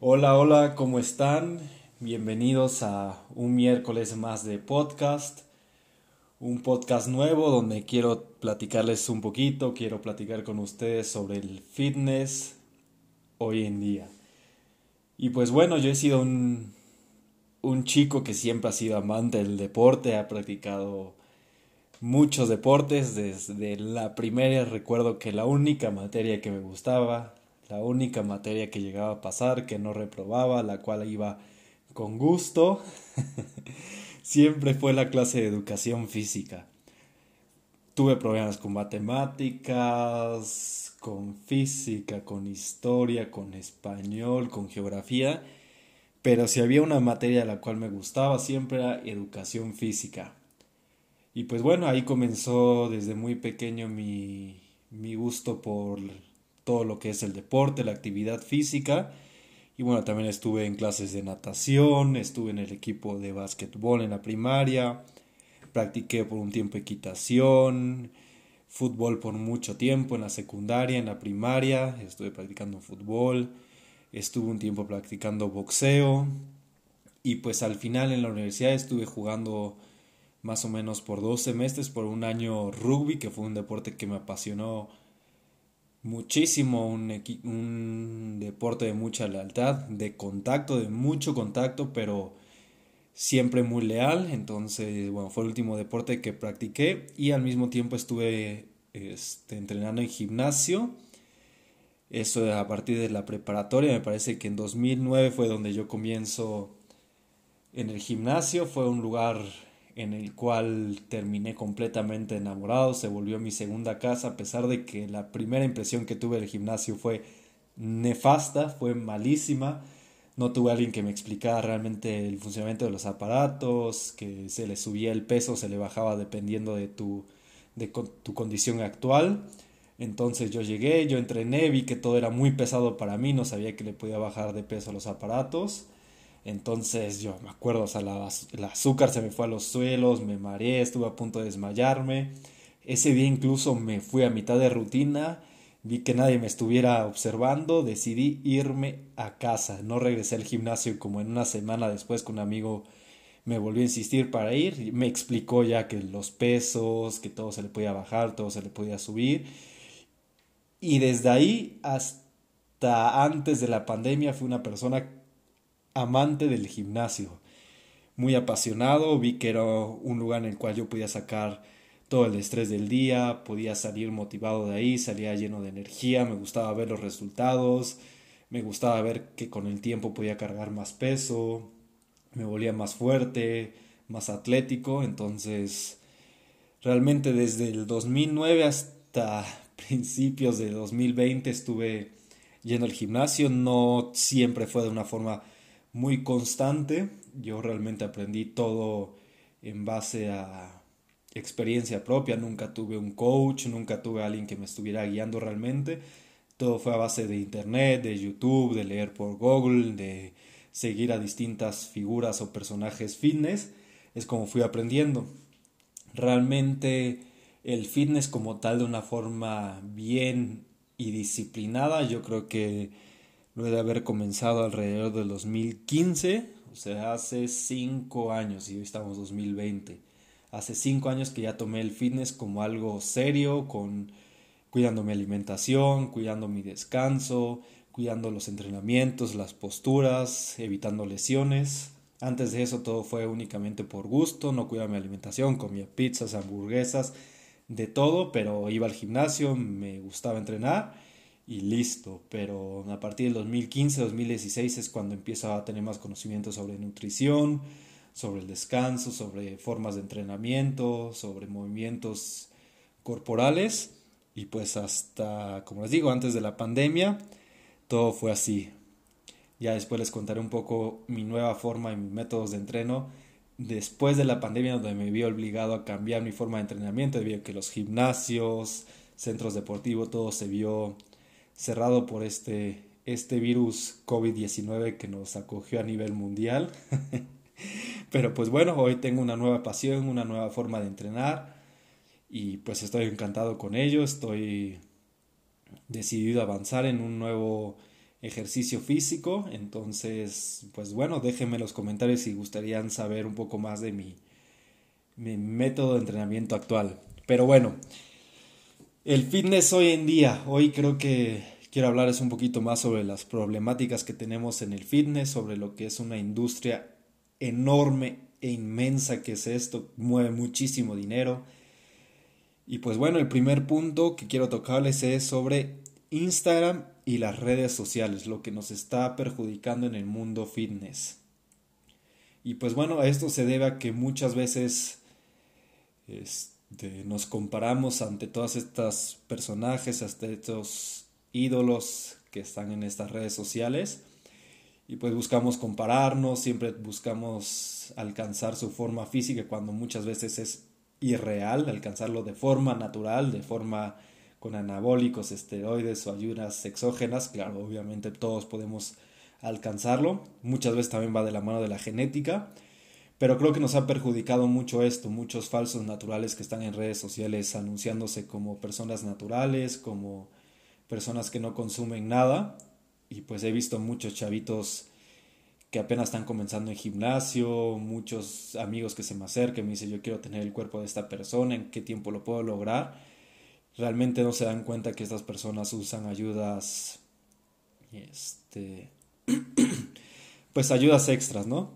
Hola, hola, ¿cómo están? Bienvenidos a un miércoles más de podcast. Un podcast nuevo donde quiero platicarles un poquito, quiero platicar con ustedes sobre el fitness hoy en día. Y pues bueno, yo he sido un, un chico que siempre ha sido amante del deporte, ha practicado muchos deportes. Desde la primera recuerdo que la única materia que me gustaba la única materia que llegaba a pasar, que no reprobaba, la cual iba con gusto, siempre fue la clase de educación física. Tuve problemas con matemáticas, con física, con historia, con español, con geografía, pero si había una materia a la cual me gustaba siempre era educación física. Y pues bueno, ahí comenzó desde muy pequeño mi, mi gusto por todo lo que es el deporte, la actividad física. Y bueno, también estuve en clases de natación, estuve en el equipo de básquetbol en la primaria, practiqué por un tiempo equitación, fútbol por mucho tiempo en la secundaria, en la primaria, estuve practicando fútbol, estuve un tiempo practicando boxeo y pues al final en la universidad estuve jugando más o menos por dos semestres, por un año rugby, que fue un deporte que me apasionó muchísimo, un, un deporte de mucha lealtad, de contacto, de mucho contacto, pero siempre muy leal. Entonces, bueno, fue el último deporte que practiqué y al mismo tiempo estuve este, entrenando en gimnasio. Eso a partir de la preparatoria, me parece que en 2009 fue donde yo comienzo en el gimnasio. Fue un lugar en el cual terminé completamente enamorado, se volvió mi segunda casa, a pesar de que la primera impresión que tuve del gimnasio fue nefasta, fue malísima, no tuve alguien que me explicara realmente el funcionamiento de los aparatos, que se le subía el peso, se le bajaba dependiendo de tu, de tu condición actual. Entonces yo llegué, yo entrené, vi que todo era muy pesado para mí, no sabía que le podía bajar de peso a los aparatos. Entonces yo me acuerdo, o sea, la, el azúcar se me fue a los suelos, me mareé, estuve a punto de desmayarme. Ese día incluso me fui a mitad de rutina, vi que nadie me estuviera observando, decidí irme a casa. No regresé al gimnasio como en una semana después que un amigo me volvió a insistir para ir. Me explicó ya que los pesos, que todo se le podía bajar, todo se le podía subir. Y desde ahí hasta antes de la pandemia fui una persona amante del gimnasio, muy apasionado, vi que era un lugar en el cual yo podía sacar todo el estrés del día, podía salir motivado de ahí, salía lleno de energía, me gustaba ver los resultados, me gustaba ver que con el tiempo podía cargar más peso, me volvía más fuerte, más atlético, entonces realmente desde el 2009 hasta principios de 2020 estuve yendo al gimnasio, no siempre fue de una forma muy constante. Yo realmente aprendí todo en base a experiencia propia. Nunca tuve un coach, nunca tuve alguien que me estuviera guiando realmente. Todo fue a base de internet, de YouTube, de leer por Google, de seguir a distintas figuras o personajes fitness. Es como fui aprendiendo. Realmente el fitness como tal de una forma bien y disciplinada, yo creo que luego de haber comenzado alrededor del 2015, o sea, hace 5 años y hoy estamos 2020. Hace 5 años que ya tomé el fitness como algo serio, con cuidando mi alimentación, cuidando mi descanso, cuidando los entrenamientos, las posturas, evitando lesiones. Antes de eso todo fue únicamente por gusto, no cuidaba mi alimentación, comía pizzas, hamburguesas, de todo, pero iba al gimnasio, me gustaba entrenar y listo. Pero a partir del 2015-2016 es cuando empiezo a tener más conocimiento sobre nutrición, sobre el descanso, sobre formas de entrenamiento, sobre movimientos corporales. Y pues hasta, como les digo, antes de la pandemia, todo fue así. Ya después les contaré un poco mi nueva forma y mis métodos de entreno después de la pandemia donde me vi obligado a cambiar mi forma de entrenamiento debido a que los gimnasios, centros deportivos, todo se vio cerrado por este, este virus COVID-19 que nos acogió a nivel mundial. Pero pues bueno, hoy tengo una nueva pasión, una nueva forma de entrenar y pues estoy encantado con ello, estoy decidido a avanzar en un nuevo ejercicio físico. Entonces, pues bueno, déjenme los comentarios si gustarían saber un poco más de mi, mi método de entrenamiento actual. Pero bueno, el fitness hoy en día, hoy creo que quiero hablarles un poquito más sobre las problemáticas que tenemos en el fitness, sobre lo que es una industria enorme e inmensa que es esto, mueve muchísimo dinero. Y pues bueno, el primer punto que quiero tocarles es sobre Instagram y las redes sociales, lo que nos está perjudicando en el mundo fitness. Y pues bueno, esto se debe a que muchas veces este, nos comparamos ante todas estas personajes, hasta estos ídolos que están en estas redes sociales. Y pues buscamos compararnos, siempre buscamos alcanzar su forma física cuando muchas veces es irreal, alcanzarlo de forma natural, de forma con anabólicos, esteroides o ayudas exógenas, claro, obviamente todos podemos alcanzarlo. Muchas veces también va de la mano de la genética, pero creo que nos ha perjudicado mucho esto, muchos falsos naturales que están en redes sociales anunciándose como personas naturales, como personas que no consumen nada. Y pues he visto muchos chavitos que apenas están comenzando en gimnasio, muchos amigos que se me acercan me dicen yo quiero tener el cuerpo de esta persona, en qué tiempo lo puedo lograr realmente no se dan cuenta que estas personas usan ayudas, este, pues ayudas extras, ¿no?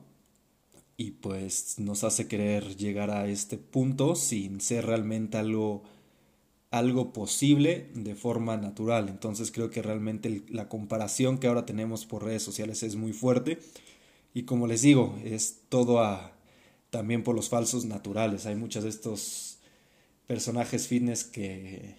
Y pues nos hace querer llegar a este punto sin ser realmente algo, algo posible de forma natural. Entonces creo que realmente la comparación que ahora tenemos por redes sociales es muy fuerte. Y como les digo, es todo a, también por los falsos naturales. Hay muchos de estos personajes fitness que,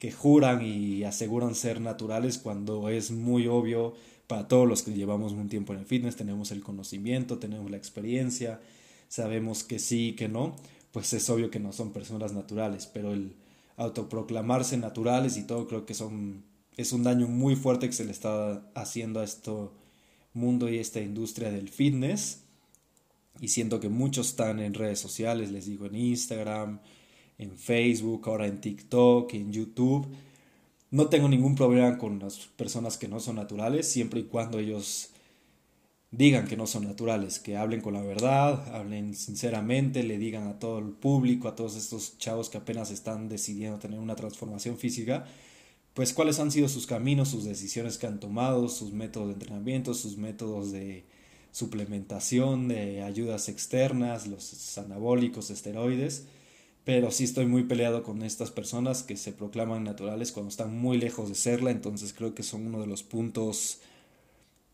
que juran y aseguran ser naturales cuando es muy obvio para todos los que llevamos un tiempo en el fitness, tenemos el conocimiento, tenemos la experiencia, sabemos que sí, que no, pues es obvio que no son personas naturales, pero el autoproclamarse naturales y todo creo que son es un daño muy fuerte que se le está haciendo a este mundo y esta industria del fitness y siento que muchos están en redes sociales, les digo en Instagram, en Facebook, ahora en TikTok, en YouTube. No tengo ningún problema con las personas que no son naturales, siempre y cuando ellos digan que no son naturales, que hablen con la verdad, hablen sinceramente, le digan a todo el público, a todos estos chavos que apenas están decidiendo tener una transformación física, pues cuáles han sido sus caminos, sus decisiones que han tomado, sus métodos de entrenamiento, sus métodos de suplementación, de ayudas externas, los anabólicos, esteroides pero sí estoy muy peleado con estas personas que se proclaman naturales cuando están muy lejos de serla, entonces creo que son uno de los puntos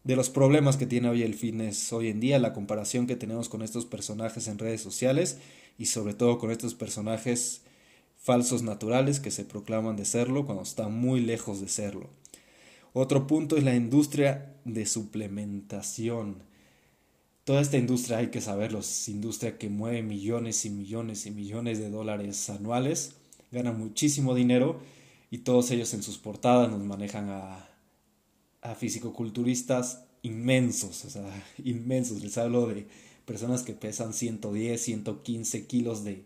de los problemas que tiene hoy el fitness hoy en día, la comparación que tenemos con estos personajes en redes sociales y sobre todo con estos personajes falsos naturales que se proclaman de serlo cuando están muy lejos de serlo. Otro punto es la industria de suplementación toda esta industria, hay que saberlo, es industria que mueve millones y millones y millones de dólares anuales, gana muchísimo dinero y todos ellos en sus portadas nos manejan a, a fisicoculturistas inmensos, o sea, inmensos. Les hablo de personas que pesan 110, 115 kilos de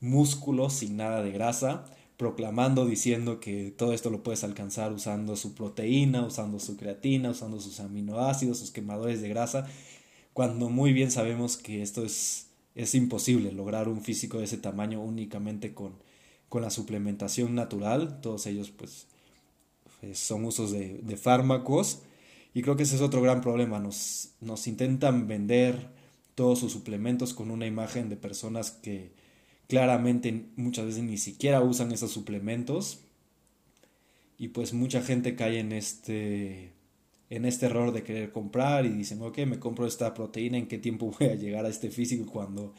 músculo sin nada de grasa, proclamando, diciendo que todo esto lo puedes alcanzar usando su proteína, usando su creatina, usando sus aminoácidos, sus quemadores de grasa cuando muy bien sabemos que esto es, es imposible, lograr un físico de ese tamaño únicamente con, con la suplementación natural, todos ellos pues, pues son usos de, de, fármacos. Y creo que ese es otro gran problema, nos, nos intentan vender todos sus suplementos con una imagen de personas que claramente muchas veces ni siquiera usan esos suplementos. Y pues mucha gente cae en este en este error de querer comprar y dicen, ok, me compro esta proteína, ¿en qué tiempo voy a llegar a este físico cuando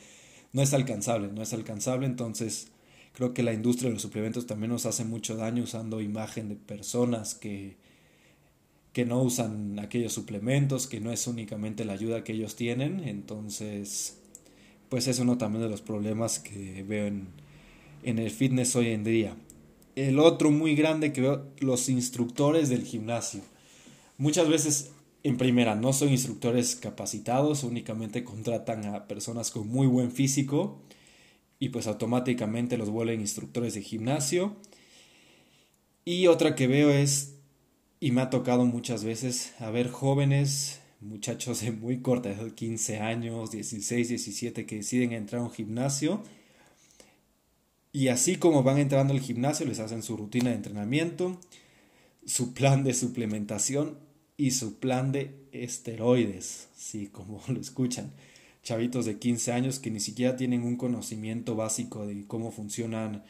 no es alcanzable? No es alcanzable, entonces creo que la industria de los suplementos también nos hace mucho daño usando imagen de personas que, que no usan aquellos suplementos, que no es únicamente la ayuda que ellos tienen, entonces pues es uno también de los problemas que veo en, en el fitness hoy en día. El otro muy grande que veo, los instructores del gimnasio Muchas veces, en primera, no son instructores capacitados, únicamente contratan a personas con muy buen físico y pues automáticamente los vuelven instructores de gimnasio. Y otra que veo es Y me ha tocado muchas veces a ver jóvenes, muchachos de muy corta edad, 15 años, 16, 17, que deciden entrar a un gimnasio. Y así como van entrando al gimnasio, les hacen su rutina de entrenamiento, su plan de suplementación y su plan de esteroides, sí, como lo escuchan. Chavitos de 15 años que ni siquiera tienen un conocimiento básico de cómo funcionan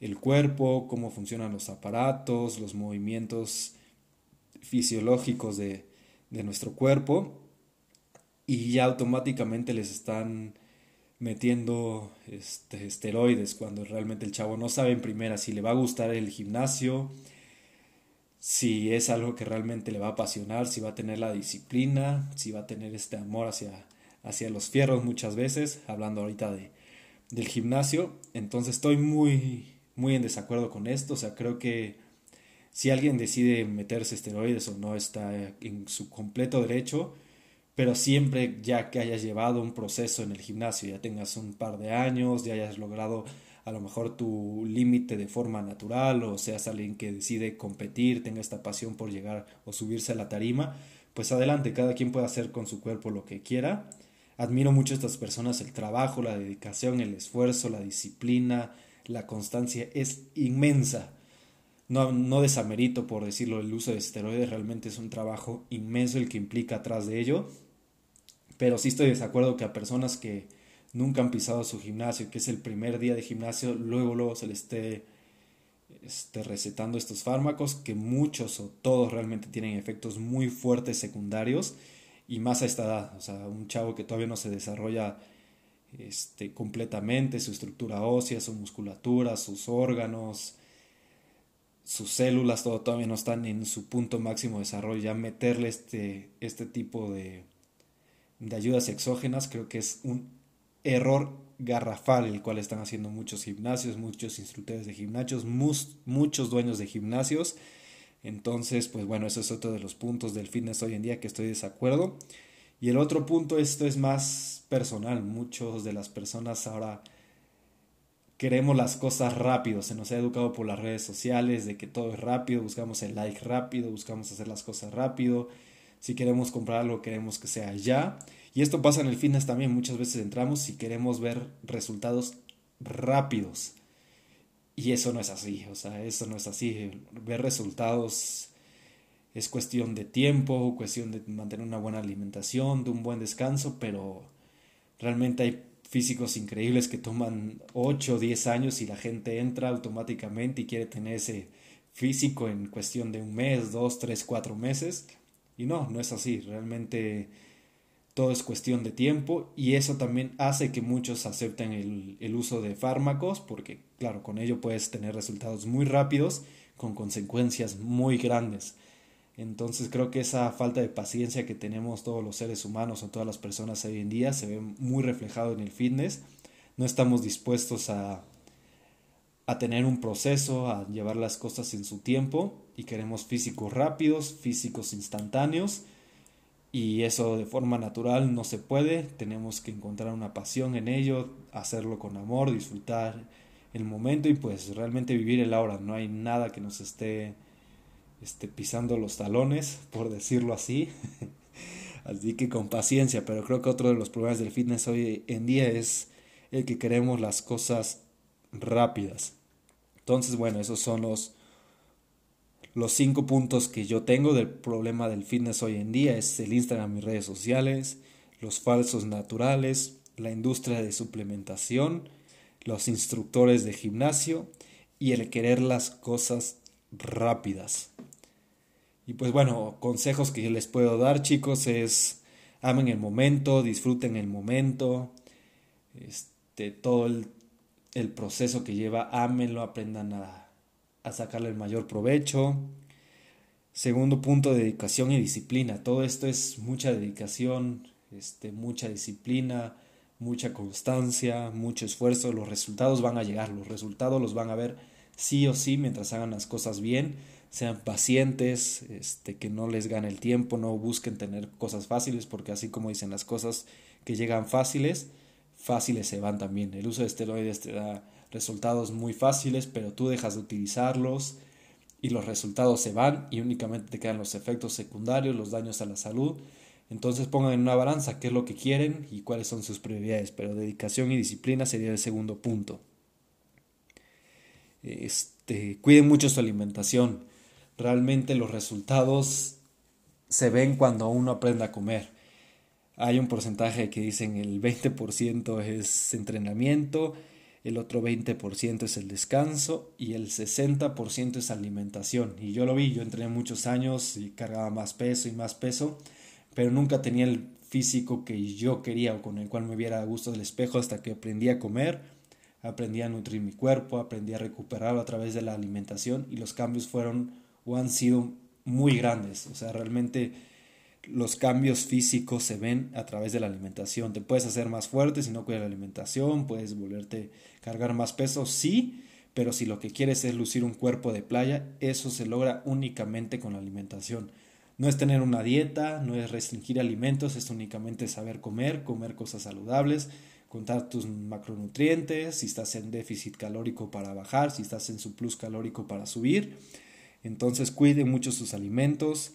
el cuerpo, cómo funcionan los aparatos, los movimientos fisiológicos de, de nuestro cuerpo y ya automáticamente les están metiendo este, esteroides cuando realmente el chavo no sabe en primera si le va a gustar el gimnasio, si es algo que realmente le va a apasionar, si va a tener la disciplina, si va a tener este amor hacia, hacia los fierros muchas veces, hablando ahorita de, del gimnasio. Entonces estoy muy, muy en desacuerdo con esto, o sea, creo que si alguien decide meterse esteroides o no está en su completo derecho, pero siempre ya que hayas llevado un proceso en el gimnasio, ya tengas un par de años, ya hayas logrado a lo mejor tu límite de forma natural o seas alguien que decide competir, tenga esta pasión por llegar o subirse a la tarima, pues adelante, cada quien puede hacer con su cuerpo lo que quiera. Admiro mucho a estas personas, el trabajo, la dedicación, el esfuerzo, la disciplina, la constancia es inmensa no, no desamerito por decirlo, el uso de esteroides realmente es un trabajo inmenso el que implica atrás de ello, pero sí estoy de desacuerdo que a personas que nunca han pisado su gimnasio, que es el primer día de gimnasio, luego luego se les esté, esté recetando estos fármacos, que muchos o todos realmente tienen efectos muy fuertes secundarios y más a esta edad, o sea, un chavo que todavía no se desarrolla este, completamente, su estructura ósea, su musculatura, sus órganos, sus células todo, todavía no están en su punto máximo de desarrollo, ya meterle este, este tipo de, de ayudas exógenas creo que es un error garrafal el cual están haciendo muchos gimnasios, muchos instructores de gimnasios, muchos dueños de gimnasios. Entonces, pues bueno, eso es otro de los puntos del fitness hoy en día que estoy de desacuerdo. Y el otro punto, esto es más personal. Muchos de las personas ahora queremos las cosas rápido, se nos ha educado por las redes sociales de que todo es rápido, buscamos el like rápido, buscamos hacer las cosas rápido, si queremos comprar algo queremos que sea ya. Y esto pasa en el fitness también, muchas veces entramos y queremos ver resultados rápidos. Y eso no es así, o sea, eso no es así. Ver resultados es cuestión de tiempo, cuestión de mantener una buena alimentación, de un buen descanso, pero realmente hay físicos increíbles que toman 8 o 10 años y la gente entra automáticamente y quiere tener ese físico en cuestión de un mes, dos, tres, cuatro meses. Y no, no es así. Realmente todo es cuestión de tiempo y eso también hace que muchos acepten el, el uso de fármacos porque, claro, con ello puedes tener resultados muy rápidos con consecuencias muy grandes. Entonces creo que esa falta de paciencia que tenemos todos los seres humanos o todas las personas hoy en día se ve muy reflejado en el fitness. No estamos dispuestos a, a tener un proceso, a llevar las cosas en su tiempo y queremos físicos rápidos, físicos instantáneos y eso de forma natural no se puede. Tenemos que encontrar una pasión en ello, hacerlo con amor, disfrutar el momento y pues realmente vivir el ahora. No hay nada que nos esté este, pisando los talones, por decirlo así. así que con paciencia, pero creo que otro de los problemas del fitness hoy en día es el que queremos las cosas rápidas. Entonces, bueno, esos son los, los cinco puntos que yo tengo del problema del fitness hoy en día. Es el Instagram y redes sociales, los falsos naturales, la industria de suplementación, los instructores de gimnasio y el querer las cosas rápidas. Y pues bueno, consejos que les puedo dar chicos es amen el momento, disfruten el momento, este, todo el, el proceso que lleva, amenlo, aprendan a, a sacarle el mayor provecho. Segundo punto, dedicación y disciplina. Todo esto es mucha dedicación, este, mucha disciplina, mucha constancia, mucho esfuerzo. Los resultados van a llegar, los resultados los van a ver sí o sí mientras hagan las cosas bien sean pacientes, este, que no les gane el tiempo, no busquen tener cosas fáciles, porque así como dicen las cosas que llegan fáciles, fáciles se van también. El uso de esteroides te da resultados muy fáciles, pero tú dejas de utilizarlos y los resultados se van y únicamente te quedan los efectos secundarios, los daños a la salud. Entonces pongan en una balanza qué es lo que quieren y cuáles son sus prioridades, pero dedicación y disciplina sería el segundo punto. Este, cuiden mucho su alimentación. Realmente los resultados se ven cuando uno aprende a comer. Hay un porcentaje que dicen el 20% es entrenamiento, el otro 20% es el descanso y el 60% es alimentación. Y yo lo vi, yo entrené muchos años y cargaba más peso y más peso, pero nunca tenía el físico que yo quería o con el cual me viera a gusto del espejo hasta que aprendí a comer, aprendí a nutrir mi cuerpo, aprendí a recuperarlo a través de la alimentación y los cambios fueron o han sido muy grandes. O sea, realmente los cambios físicos se ven a través de la alimentación. Te puedes hacer más fuerte si no cuidas la alimentación, puedes volverte cargar más peso, sí, pero si lo que quieres es lucir un cuerpo de playa, eso se logra únicamente con la alimentación. No es tener una dieta, no es restringir alimentos, es únicamente saber comer, comer cosas saludables, contar tus macronutrientes, si estás en déficit calórico para bajar, si estás en su plus calórico para subir. Entonces cuiden mucho sus alimentos,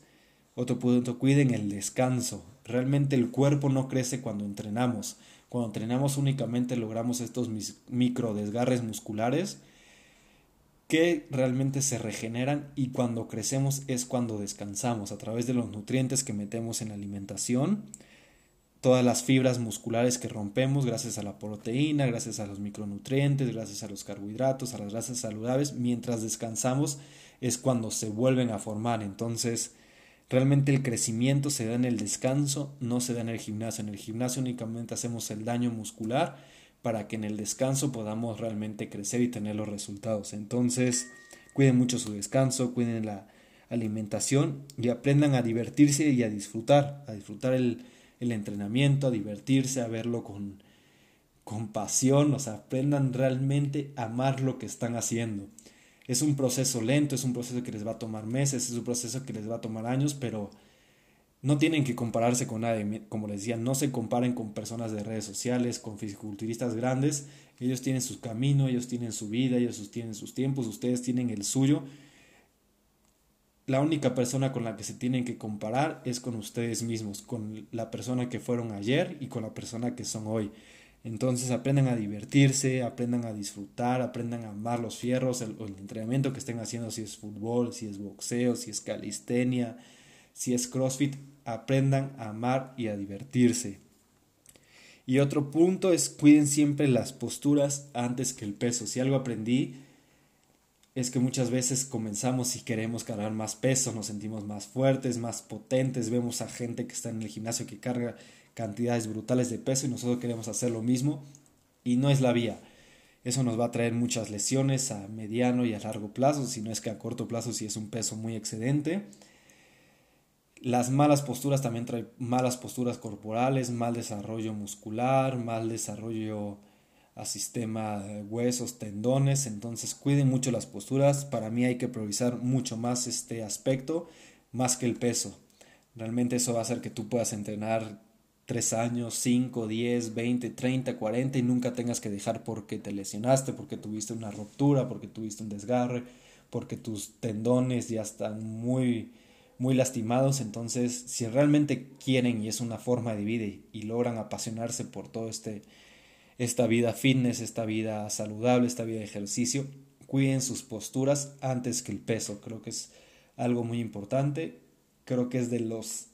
otro punto, cuiden el descanso. Realmente el cuerpo no crece cuando entrenamos. Cuando entrenamos únicamente logramos estos micro desgarres musculares que realmente se regeneran y cuando crecemos es cuando descansamos a través de los nutrientes que metemos en la alimentación, todas las fibras musculares que rompemos gracias a la proteína, gracias a los micronutrientes, gracias a los carbohidratos, a las grasas saludables, mientras descansamos es cuando se vuelven a formar. Entonces, Realmente el crecimiento se da en el descanso, no se da en el gimnasio. En el gimnasio únicamente hacemos el daño muscular para que en el descanso podamos realmente crecer y tener los resultados. Entonces, cuiden mucho su descanso, cuiden la alimentación y aprendan a divertirse y a disfrutar, a disfrutar el, el entrenamiento, a divertirse, a verlo con, con pasión, o sea, aprendan realmente a amar lo que están haciendo es un proceso lento, es un proceso que les va a tomar meses, es un proceso que les va a tomar años, pero no tienen que compararse con nadie. Como les decía, no se comparen con personas de redes sociales, con fisiculturistas grandes. Ellos tienen su camino, ellos tienen su vida, ellos tienen sus tiempos, ustedes tienen el suyo. La única persona con la que se tienen que comparar es con ustedes mismos, con la persona que fueron ayer y con la persona que son hoy. Entonces aprendan a divertirse, aprendan a disfrutar, aprendan a amar los fierros, el, el, entrenamiento que estén haciendo, si es fútbol, si es boxeo, si es calistenia, si es crossfit, aprendan a amar y a divertirse. Y otro punto es cuiden siempre las posturas antes que el peso. Si algo aprendí es que muchas veces comenzamos y queremos cargar más peso, nos sentimos más fuertes, más potentes, vemos a gente que está en el gimnasio que carga cantidades brutales de peso y nosotros queremos hacer lo mismo y no es la vía. Eso nos va a traer muchas lesiones a mediano y a largo plazo, si no es que a corto plazo si es un peso muy excedente. Las malas posturas también traen malas posturas corporales, mal desarrollo muscular, mal desarrollo a sistema de huesos, tendones, entonces cuiden mucho las posturas. Para mí hay que priorizar mucho más este aspecto, más que el peso. Realmente eso va a hacer que tú puedas entrenar 3 años, 5, 10, 20, 30, 40 y nunca tengas que dejar porque te lesionaste, porque tuviste una ruptura, porque tuviste un desgarre, porque tus tendones ya están muy muy lastimados, entonces si realmente quieren y es una forma de vida y, logran apasionarse por todo este esta vida fitness, esta vida saludable, esta vida de ejercicio, cuiden sus posturas antes que el peso, creo que es algo muy importante, creo que es de los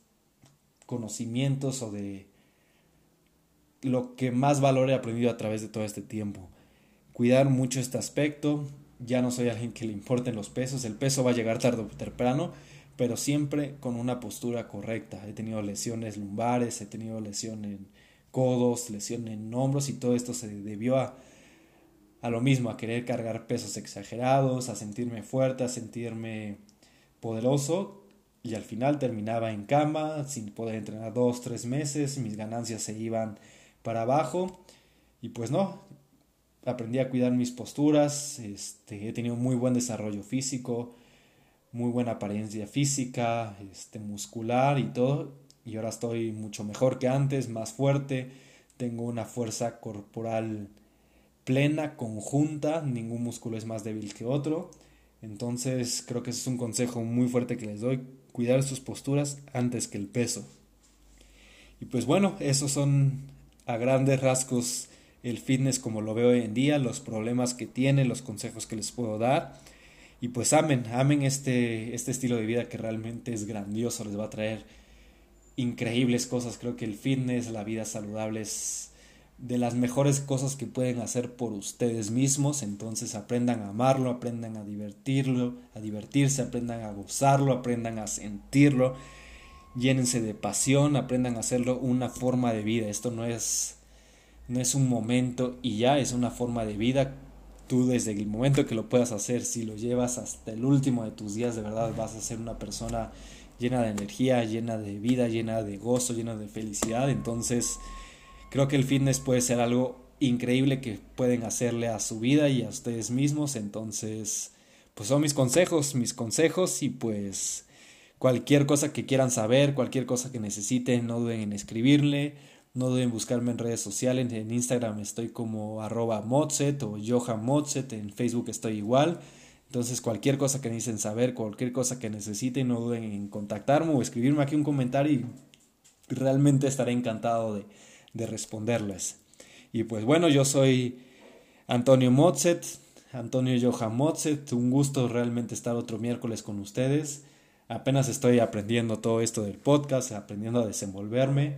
conocimientos o de lo que más valor he aprendido a través de todo este tiempo. Cuidar mucho este aspecto. Ya no soy alguien que le importen los pesos. El peso va a llegar tarde o temprano, pero siempre con una postura correcta. He tenido lesiones lumbares, he tenido lesión en codos, lesión en hombros y todo esto se debió a, a lo mismo, a querer cargar pesos exagerados, a sentirme fuerte, a sentirme poderoso y al final terminaba en cama, sin poder entrenar dos, tres meses, mis ganancias se iban para abajo y pues no, aprendí a cuidar mis posturas, este, he tenido muy buen desarrollo físico, muy buena apariencia física, este, muscular y todo, y ahora estoy mucho mejor que antes, más fuerte, tengo una fuerza corporal plena, conjunta, ningún músculo es más débil que otro, Entonces creo que ese es un consejo muy fuerte que les doy, cuidar sus posturas antes que el peso. Y pues bueno, esos son a grandes rasgos el fitness como lo veo hoy en día, los problemas que tiene, los consejos que les puedo dar. Y pues amen, amen este, este estilo de vida que realmente es grandioso, les va a traer increíbles cosas. Creo que el fitness, la vida saludable es de las mejores cosas que pueden hacer por ustedes mismos. Entonces aprendan a amarlo, aprendan a divertirlo, a divertirse, aprendan a gozarlo, aprendan a sentirlo. Llénense de pasión, aprendan a hacerlo una forma de vida. Esto no es no es un momento y ya es una forma de vida. Tú desde el momento que lo puedas hacer, si lo llevas hasta el último de tus días, de verdad vas a ser una persona llena de energía, llena de vida, llena de gozo, llena de felicidad. Entonces, creo que el fitness puede ser algo increíble que pueden hacerle a su vida y a ustedes mismos. Entonces, pues son mis consejos, mis consejos y pues cualquier cosa que quieran saber, cualquier cosa que necesiten, no duden en escribirle, no duden en buscarme en redes sociales, en Instagram estoy como arroba Mozet o Johan Mozet, en Facebook estoy igual. Entonces, cualquier cosa que necesiten saber, cualquier cosa que necesiten, no duden en contactarme o escribirme aquí un comentario y realmente estaré encantado de, de responderles. Y pues bueno, yo soy Antonio Mozet, Antonio Johan Mozet, un gusto realmente estar otro miércoles con ustedes. Apenas estoy aprendiendo todo esto del podcast, aprendiendo a desenvolverme.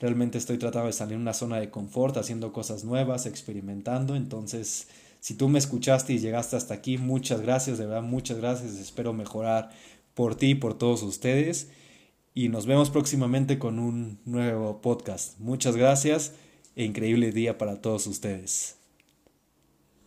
Realmente estoy tratando de salir de una zona de confort, haciendo cosas nuevas, experimentando. Entonces, si tú me escuchaste y llegaste hasta aquí, muchas gracias, de verdad, muchas gracias. Espero mejorar por ti y por todos ustedes. Y nos vemos próximamente con un nuevo podcast. Muchas gracias e increíble día para todos ustedes.